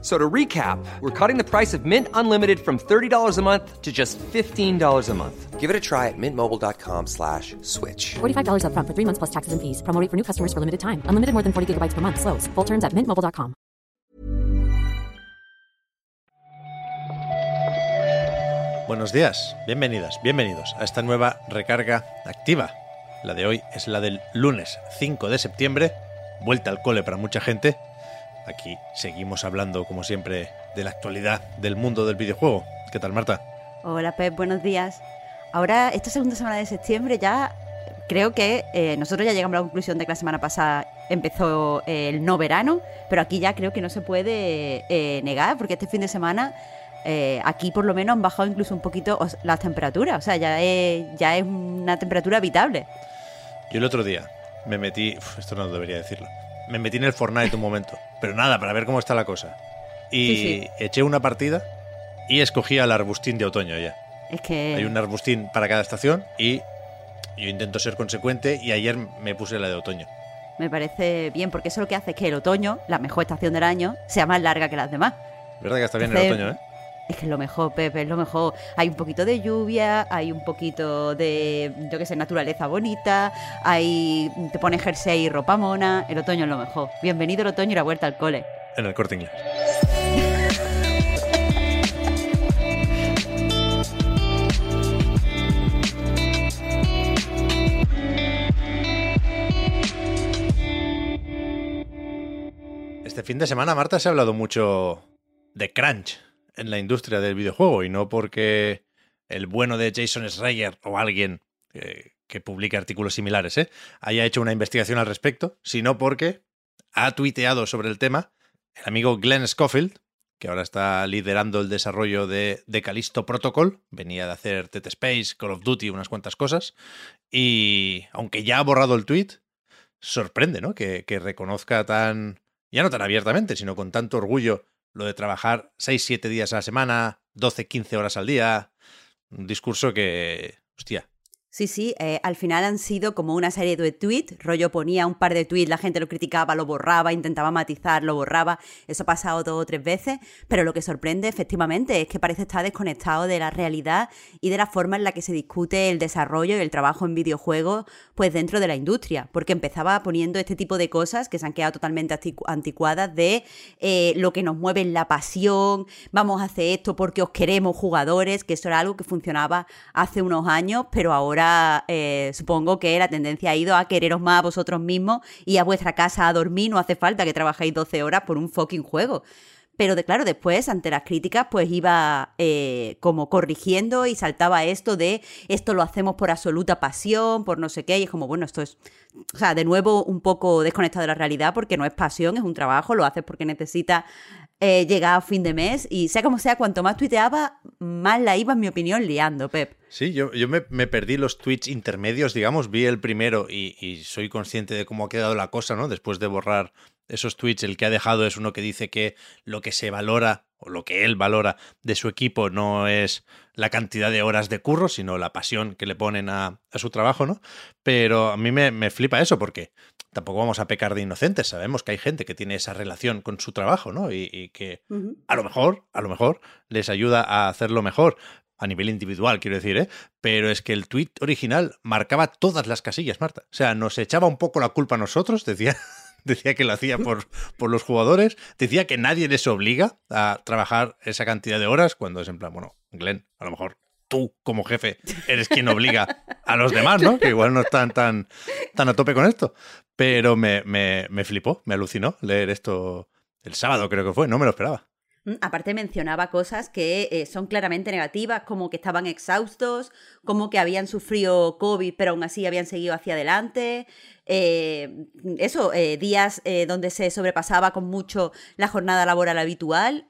So to recap, we're cutting the price of Mint Unlimited from $30 a month to just $15 a month. Give it a try at mintmobile.com slash switch. $45 upfront for three months plus taxes and fees. Promo rate for new customers for limited time. Unlimited more than 40 gigabytes per month. Slows. Full terms at mintmobile.com. Buenos días, bienvenidas, bienvenidos a esta nueva recarga activa. La de hoy es la del lunes 5 de septiembre, vuelta al cole para mucha gente. Aquí seguimos hablando, como siempre, de la actualidad del mundo del videojuego. ¿Qué tal, Marta? Hola, Pep, buenos días. Ahora, esta segunda semana de septiembre ya creo que eh, nosotros ya llegamos a la conclusión de que la semana pasada empezó eh, el no verano, pero aquí ya creo que no se puede eh, negar, porque este fin de semana eh, aquí por lo menos han bajado incluso un poquito las temperaturas, o sea, ya es, ya es una temperatura habitable. Yo el otro día me metí, uf, esto no debería decirlo, me metí en el Fortnite un momento, pero nada, para ver cómo está la cosa. Y Sí, sí. eché una partida y escogí al arbustín de otoño ya. Es que... Hay un arbustín para cada estación y yo intento ser consecuente y ayer me puse la de otoño. Me parece bien, porque eso lo que hace es que el otoño, la mejor estación del año, sea más larga que las demás. ¿Verdad que está bien el otoño, eh? Es que es lo mejor, Pepe, es lo mejor. Hay un poquito de lluvia, hay un poquito de, yo qué sé, naturaleza bonita, hay, te pones jersey y ropa mona, el otoño es lo mejor. Bienvenido el otoño y la vuelta al cole. En el corte inglés. Este fin de semana, Marta, se ha hablado mucho de crunch en la industria del videojuego y no porque el bueno de Jason Schreier o alguien que publique artículos similares ¿eh? haya hecho una investigación al respecto, sino porque ha tuiteado sobre el tema el amigo Glenn Schofield, que ahora está liderando el desarrollo de, de Callisto Protocol, venía de hacer Dead Space, Call of Duty, unas cuantas cosas, y aunque ya ha borrado el tweet, sorprende, ¿no? Que reconozca tan, ya no tan abiertamente, sino con tanto orgullo lo de trabajar 6-7 días a la semana, 12-15 horas al día, un discurso que, hostia, Sí, sí, eh, al final han sido como una serie de tweets, rollo ponía un par de tweets, la gente lo criticaba, lo borraba, intentaba matizar, lo borraba, eso ha pasado dos o tres veces, pero lo que sorprende efectivamente es que parece estar desconectado de la realidad y de la forma en la que se discute el desarrollo y el trabajo en videojuegos pues dentro de la industria, porque empezaba poniendo este tipo de cosas que se han quedado totalmente anticu- anticuadas de eh, lo que nos mueve la pasión, vamos a hacer esto porque os queremos jugadores, que eso era algo que funcionaba hace unos años, pero ahora eh, supongo que la tendencia ha ido a quereros más a vosotros mismos y a vuestra casa a dormir, no hace falta que trabajéis 12 horas por un fucking juego. Pero de claro, después, ante las críticas, pues iba eh, como corrigiendo y saltaba esto de esto lo hacemos por absoluta pasión, por no sé qué, y es como, bueno, esto es, o sea, de nuevo un poco desconectado de la realidad porque no es pasión, es un trabajo, lo haces porque necesitas eh, llegar a fin de mes y sea como sea, cuanto más tuiteaba, más la iba, en mi opinión, liando, Pep. Sí, yo, yo me, me perdí los tweets intermedios, digamos, vi el primero y, y soy consciente de cómo ha quedado la cosa, ¿no? Después de borrar esos tweets, el que ha dejado es uno que dice que lo que se valora o lo que él valora de su equipo no es la cantidad de horas de curro, sino la pasión que le ponen a, a su trabajo, ¿no? Pero a mí me, me flipa eso porque tampoco vamos a pecar de inocentes, sabemos que hay gente que tiene esa relación con su trabajo, ¿no? Y, y que a lo mejor, a lo mejor les ayuda a hacerlo mejor a nivel individual, quiero decir, ¿eh? Pero es que el tweet original marcaba todas las casillas, Marta. O sea, nos echaba un poco la culpa a nosotros, decía, decía que lo hacía por, por los jugadores, decía que nadie les obliga a trabajar esa cantidad de horas, cuando es en plan, bueno, Glenn, a lo mejor tú como jefe eres quien obliga a los demás, ¿no? Que igual no están tan, tan a tope con esto. Pero me, me, me flipó, me alucinó leer esto el sábado, creo que fue, no me lo esperaba. Mm, Aparte mencionaba cosas que eh, son claramente negativas, como que estaban exhaustos, como que habían sufrido COVID, pero aún así habían seguido hacia adelante. Eh, eso, eh, días eh, donde se sobrepasaba con mucho la jornada laboral habitual.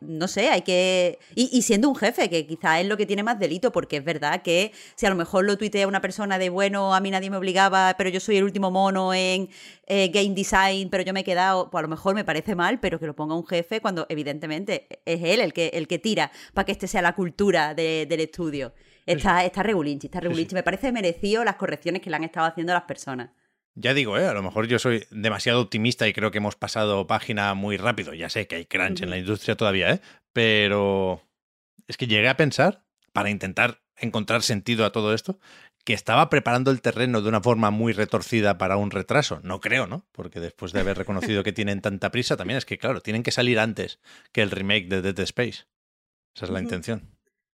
no sé, hay que. Y, y siendo un jefe, que quizá es lo que tiene más delito, porque es verdad que si a lo mejor lo tuitea una persona de bueno, a mí nadie me obligaba, pero yo soy el último mono en game design, pero yo me he quedado, pues a lo mejor me parece mal, pero que lo ponga un jefe cuando evidentemente es él el que, el que tira para que este sea la cultura de- del estudio. Está, está regulinchi, está regulinchi. Me parece merecido las correcciones que le han estado haciendo las personas. Ya digo, ¿eh? a lo mejor yo soy demasiado optimista y creo que hemos pasado página muy rápido. Ya sé que hay crunch en la industria todavía, ¿eh? pero es que llegué a pensar, para intentar encontrar sentido a todo esto, que estaba preparando el terreno de una forma muy retorcida para un retraso. No creo, ¿no? Porque después de haber reconocido que tienen tanta prisa, también es que, claro, tienen que salir antes que el remake de Dead Space. Esa es la intención.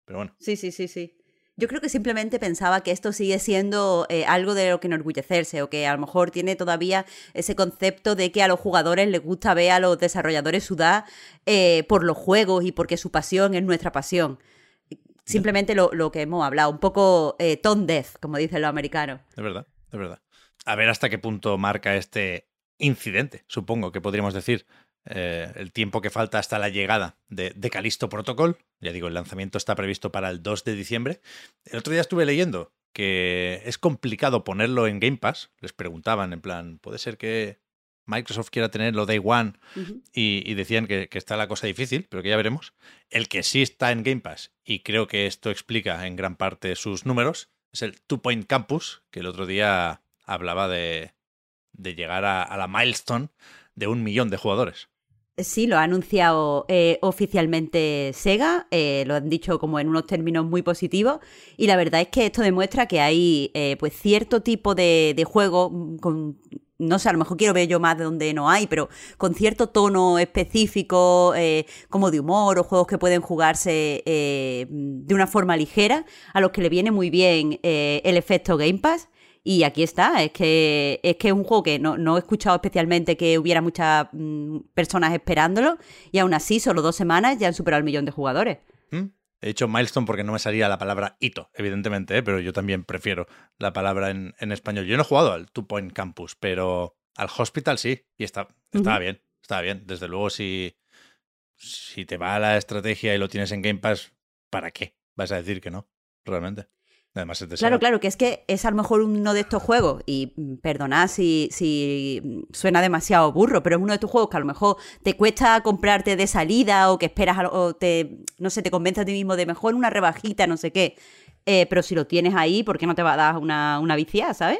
Pero bueno. Sí, sí, sí, sí. Yo creo que simplemente pensaba que esto sigue siendo eh, algo de lo que enorgullecerse o que a lo mejor tiene todavía ese concepto de que a los jugadores les gusta ver a los desarrolladores sudar eh, por los juegos y porque su pasión es nuestra pasión. Simplemente lo, lo que hemos hablado, un poco eh, tone como dicen los americanos. De verdad, de verdad. A ver hasta qué punto marca este incidente, supongo que podríamos decir. Eh, el tiempo que falta hasta la llegada de, de Callisto Protocol. Ya digo, el lanzamiento está previsto para el 2 de diciembre. El otro día estuve leyendo que es complicado ponerlo en Game Pass. Les preguntaban, en plan, ¿puede ser que Microsoft quiera tenerlo Day One? Y, y decían que, que está la cosa difícil, pero que ya veremos. El que sí está en Game Pass, y creo que esto explica en gran parte sus números, es el Two Point Campus, que el otro día hablaba de, de llegar a, a la milestone de un millón de jugadores. Sí, lo ha anunciado eh, oficialmente Sega, eh, lo han dicho como en unos términos muy positivos y la verdad es que esto demuestra que hay eh, pues cierto tipo de, de juego mm, con, no sé, a lo mejor quiero ver yo más de donde no hay, pero con cierto tono específico eh, como de humor o juegos que pueden jugarse eh, de una forma ligera, a los que le viene muy bien eh, el efecto Game Pass. Y aquí está, es que es que es un juego que no, no he escuchado especialmente que hubiera muchas mm, personas esperándolo y aún así solo dos semanas ya han superado el millón de jugadores. ¿Mm? He dicho milestone porque no me salía la palabra hito, evidentemente, ¿eh? pero yo también prefiero la palabra en, en español. Yo no he jugado al Two Point Campus, pero al Hospital sí, y está, estaba bien, estaba bien. Desde luego, si, si te va la estrategia y lo tienes en Game Pass, ¿para qué? Vas a decir que no, realmente. Además, es de Claro, claro, que es que es a lo mejor uno de estos juegos, y perdonad si, si suena demasiado burro, pero es uno de estos juegos que a lo mejor te cuesta comprarte de salida o que esperas, a o te, no sé, te convences a ti mismo de mejor una rebajita, no sé qué. Eh, pero si lo tienes ahí, ¿por qué no te va a dar una, una viciada, ¿sabes?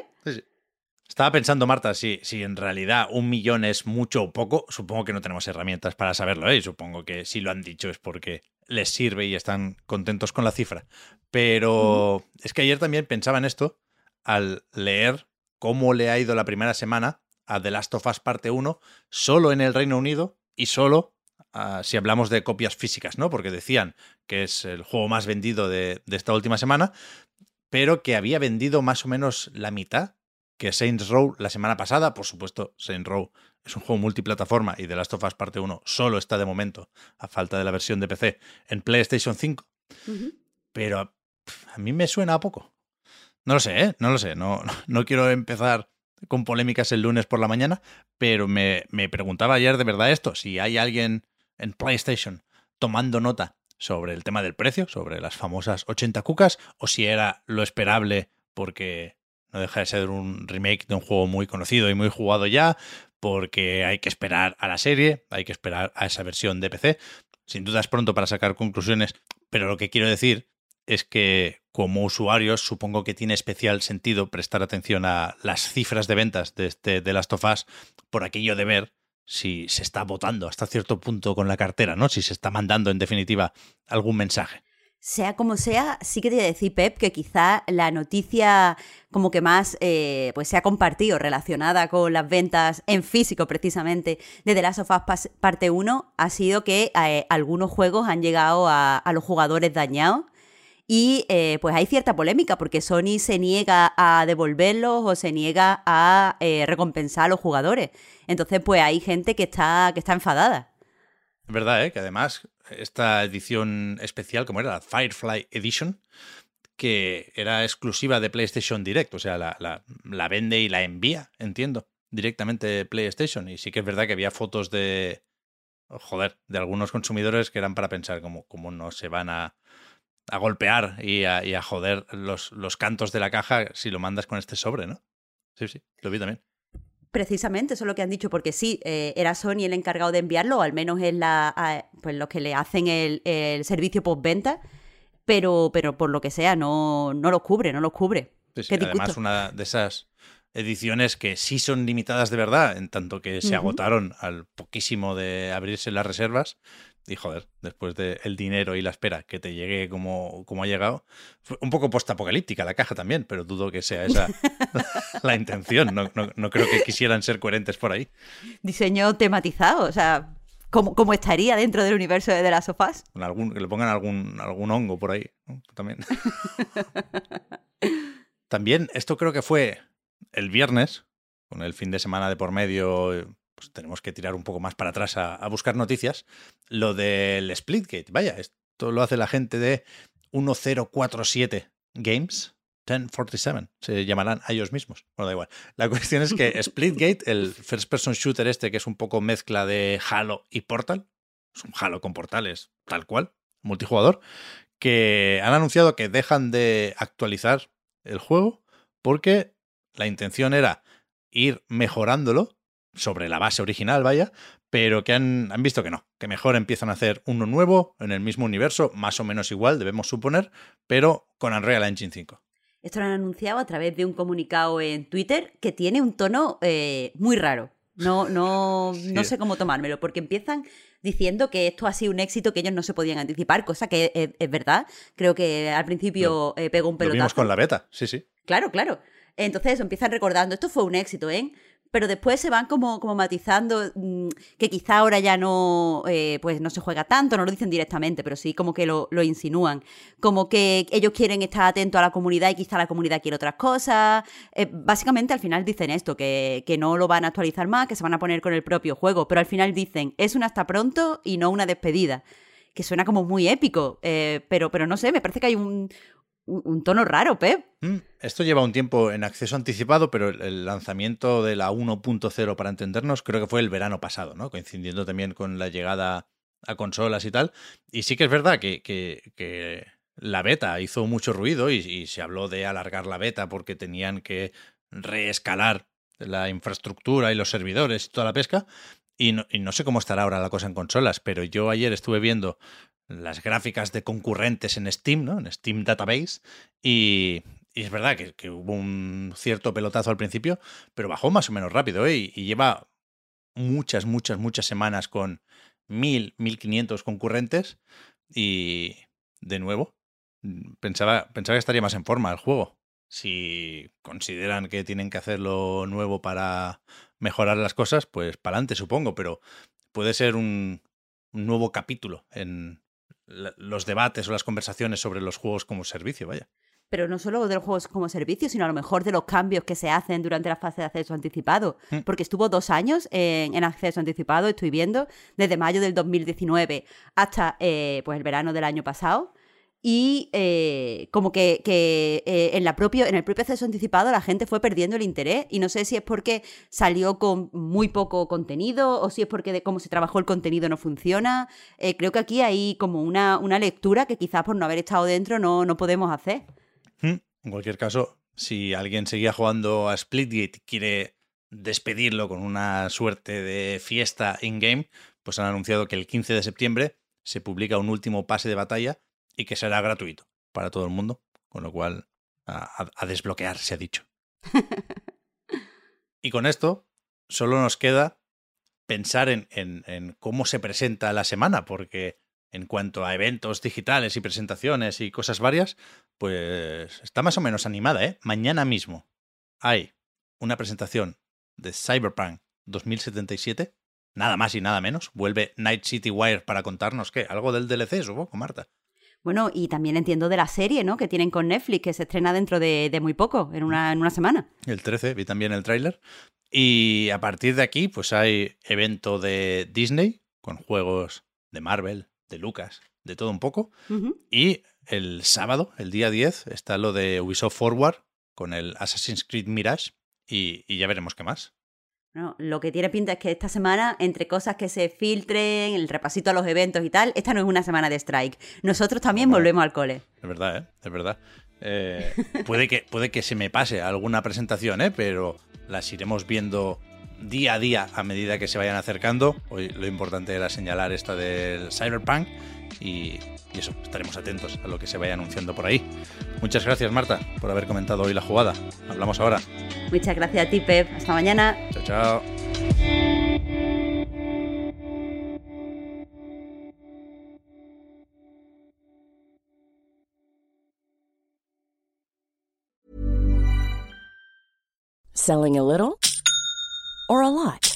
Estaba pensando, Marta, si, si en realidad un millón es mucho o poco, supongo que no tenemos herramientas para saberlo, ¿eh? Y supongo que si lo han dicho es porque les sirve y están contentos con la cifra. Pero es que ayer también pensaba en esto al leer cómo le ha ido la primera semana a The Last of Us Parte 1 solo en el Reino Unido y solo ah, si hablamos de copias físicas, ¿no? Porque decían que es el juego más vendido de, de esta última semana, pero que había vendido más o menos la mitad que Saints Row la semana pasada. Por supuesto, Saints Row es un juego multiplataforma y The Last of Us Parte 1 solo está de momento, a falta de la versión de PC, en PlayStation 5. Pero a mí me suena a poco. No lo sé, ¿eh? No lo sé. No, no quiero empezar con polémicas el lunes por la mañana, pero me, me preguntaba ayer de verdad esto, si hay alguien en PlayStation tomando nota sobre el tema del precio, sobre las famosas 80 cucas, o si era lo esperable porque no deja de ser un remake de un juego muy conocido y muy jugado ya, porque hay que esperar a la serie, hay que esperar a esa versión de PC. Sin duda es pronto para sacar conclusiones, pero lo que quiero decir es que como usuarios supongo que tiene especial sentido prestar atención a las cifras de ventas de este de Last of Us por aquello de ver si se está votando hasta cierto punto con la cartera, ¿no? Si se está mandando en definitiva algún mensaje. Sea como sea, sí que te voy a decir, Pep, que quizá la noticia como que más eh, pues se ha compartido relacionada con las ventas en físico precisamente de The Last of Us parte 1 ha sido que eh, algunos juegos han llegado a, los jugadores dañados y eh, pues hay cierta polémica porque Sony se niega a devolverlos o se niega a recompensar a los jugadores. Entonces pues hay gente que está, que está enfadada. Es verdad. Que además esta edición especial, como era la Firefly Edition, que era exclusiva de PlayStation Direct, o sea, la, la, la vende y la envía, entiendo, directamente de PlayStation. Y sí que es verdad que había fotos de, joder, de algunos consumidores que eran para pensar como, cómo no se van a, a golpear y a, y a joder los, los cantos de la caja si lo mandas con este sobre, ¿no? Sí, sí, lo vi también. Precisamente, eso es lo que han dicho, porque sí, eh, era Sony el encargado de enviarlo, o al menos es la, a- pues los que le hacen el, el servicio postventa, pero, pero por lo que sea, no, no los cubre, no los cubre. Sí, sí, Además, una de esas ediciones que sí son limitadas de verdad, en tanto que se agotaron al poquísimo de abrirse las reservas. Y joder, después del dinero y la espera que te llegue como, como ha llegado, un poco postapocalíptica la caja también, pero dudo que sea esa la intención. No, no- no creo que quisieran ser coherentes por ahí. Diseño tematizado, o sea, ¿cómo, cómo estaría dentro del universo de of Us? Con algún, que le pongan algún, algún hongo por ahí. ¿no? También. También, esto creo que fue el viernes, con el fin de semana de por medio, pues tenemos que tirar un poco más para atrás a, a buscar noticias. Lo del Splitgate, vaya, esto lo hace la gente de 1047 Games. 1047 se llamarán a ellos mismos. Bueno, da igual. La cuestión es que Splitgate, el first person shooter este, que es un poco mezcla de Halo y Portal, es un Halo con portales, tal cual, multijugador, que han anunciado que dejan de actualizar el juego porque la intención era ir mejorándolo sobre la base original, vaya, pero que han, han visto que no, que mejor empiezan a hacer uno nuevo en el mismo universo, más o menos igual, debemos suponer, pero con Unreal Engine 5. Esto lo han anunciado a través de un comunicado en Twitter que tiene un tono eh, muy raro. No, no, no sé cómo tomármelo, porque empiezan diciendo que esto ha sido un éxito que ellos no se podían anticipar, cosa que es, es verdad. Creo que al principio eh, pegó un Lo pelotazo. vimos con la beta, sí, sí. Claro, claro. Entonces eso, empiezan recordando, esto fue un éxito, ¿eh? Pero después se van como, como matizando mm, que quizá ahora ya no, eh, pues no se juega tanto, no lo dicen directamente, pero sí como que lo, lo insinúan. Como que ellos quieren estar atentos a la comunidad y quizá la comunidad quiere otras cosas. Eh, básicamente al final dicen esto, que, que no lo van a actualizar más, que se van a poner con el propio juego, pero al final dicen, es un hasta pronto y no una despedida. Que suena como muy épico, eh, pero, pero no sé, me parece que hay un, un, tono raro, Pep. Mm, Esto lleva un tiempo en acceso anticipado, pero el, el lanzamiento de la 1.0, para entendernos, creo que fue el verano pasado, ¿no? Coincidiendo también con la llegada a consolas y tal. Y sí que es verdad que, que- que la beta hizo mucho ruido y, y se habló de alargar la beta porque tenían que reescalar la infraestructura y los servidores y toda la pesca. Y no, y no sé cómo estará ahora la cosa en consolas, pero yo ayer estuve viendo las gráficas de concurrentes en Steam, ¿no? En Steam Database. Y, y es verdad que, hubo un cierto pelotazo al principio, pero bajó más o menos rápido, ¿eh? Y, lleva muchas, muchas, muchas semanas con mil, mil quinientos concurrentes. Y de nuevo, pensaba, pensaba que estaría más en forma el juego. Si consideran que tienen que hacerlo nuevo para mejorar las cosas, pues para adelante, supongo, pero puede ser un, un nuevo capítulo en la- los debates o las conversaciones sobre los juegos como servicio, vaya. pero no solo de los juegos como servicio, sino a lo mejor de los cambios que se hacen durante la fase de acceso anticipado. Mm. Porque estuvo dos años en, en acceso anticipado, estoy viendo, desde mayo del 2019 hasta eh, pues el verano del año pasado. Y eh, como que, que, eh, en, la propio, en el propio acceso anticipado la gente fue perdiendo el interés. Y no sé si es porque salió con muy poco contenido o si es porque de cómo se trabajó el contenido no funciona. Eh, creo que aquí hay como una, una lectura que quizás por no haber estado dentro no, no podemos hacer. Mm, En cualquier caso, si alguien seguía jugando a Splitgate y quiere despedirlo con una suerte de fiesta in-game, pues han anunciado que el 15 de septiembre se publica un último pase de batalla y que será gratuito para todo el mundo, con lo cual a, desbloquear se ha dicho. y con esto solo nos queda pensar en, en- en cómo se presenta la semana, porque en cuanto a eventos digitales y presentaciones y cosas varias, pues está más o menos animada, ¿eh? Mañana mismo hay una presentación de Cyberpunk 2077, nada más y nada menos. Vuelve Night City Wire para contarnos qué, algo del DLC, supongo, Marta. Bueno, y también entiendo de la serie, ¿no? Que tienen con Netflix, que se estrena dentro de, de muy poco, en una, en una semana. El 13, vi también el tráiler. Y a partir de aquí, pues hay evento de Disney con juegos de Marvel, de Lucas, de todo un poco. Y el sábado, el día 10, está lo de Ubisoft Forward con el Assassin's Creed Mirage y, y ya veremos qué más. No, lo que tiene pinta es que esta semana, entre cosas que se filtren, el repasito a los eventos y tal, esta no es una semana de strike. Nosotros también volvemos al cole. Es verdad, ¿eh? Es verdad. Eh, puede, que, puede que se me pase alguna presentación, ¿eh? Pero las iremos viendo día a día a medida que se vayan acercando. Hoy lo importante era señalar esta del Cyberpunk y, y eso, estaremos atentos a lo que se vaya anunciando por ahí. Muchas gracias, Marta, por haber comentado hoy la jugada. Hablamos ahora. Muchas gracias a ti, Pep. Hasta mañana. Chao, chao. Selling a little or a lot?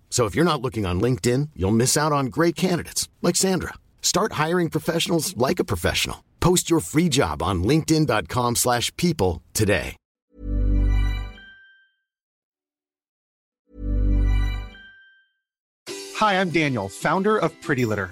So if you're not looking on LinkedIn, you'll miss out on great candidates like Sandra. Start hiring professionals like a professional. Post your free job on linkedin.com/people today. Hi, I'm Daniel, founder of Pretty Litter.